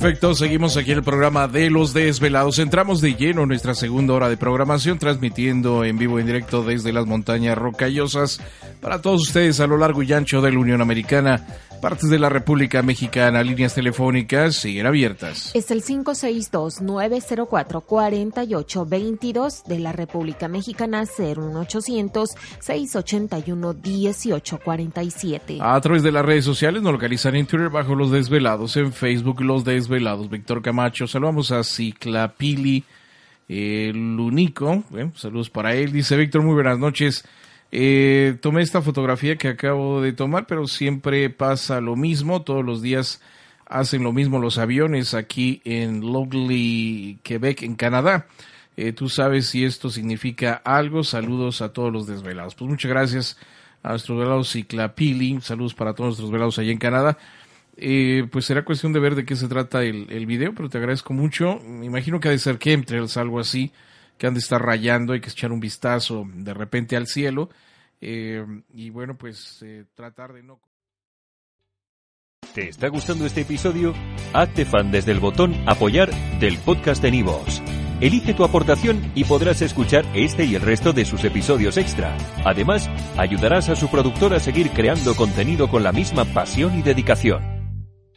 Perfecto, seguimos aquí en el programa de Los Desvelados. Entramos de lleno en nuestra segunda hora de programación, transmitiendo en vivo y en directo desde las montañas rocallosas para todos ustedes a lo largo y ancho de la Unión Americana Partes de la República Mexicana, líneas telefónicas siguen abiertas. Es el 562-904-4822 de la República Mexicana, 01800-681-1847. A través de las redes sociales nos localizan en Twitter bajo Los Desvelados, en Facebook Los Desvelados. Víctor Camacho, saludamos a Ciclapili, el único. saludos para él. Dice Víctor, muy buenas noches. Eh, tomé esta fotografía que acabo de tomar, pero siempre pasa lo mismo. Todos los días hacen lo mismo los aviones aquí en Lovely, Quebec, en Canadá. Eh, tú sabes si esto significa algo. Saludos a todos los desvelados. Pues muchas gracias a nuestros velados Ciclapili. Saludos para todos nuestros velados allá en Canadá. Eh, pues será cuestión de ver de qué se trata el, el video, pero te agradezco mucho. Me imagino que ha de ser chemtrails, algo así que han de estar rayando, hay que echar un vistazo de repente al cielo eh, y bueno, pues eh, tratar de no... ¿Te está gustando este episodio? Hazte fan desde el botón apoyar del podcast de Nivos. Elige tu aportación y podrás escuchar este y el resto de sus episodios extra. Además, ayudarás a su productor a seguir creando contenido con la misma pasión y dedicación.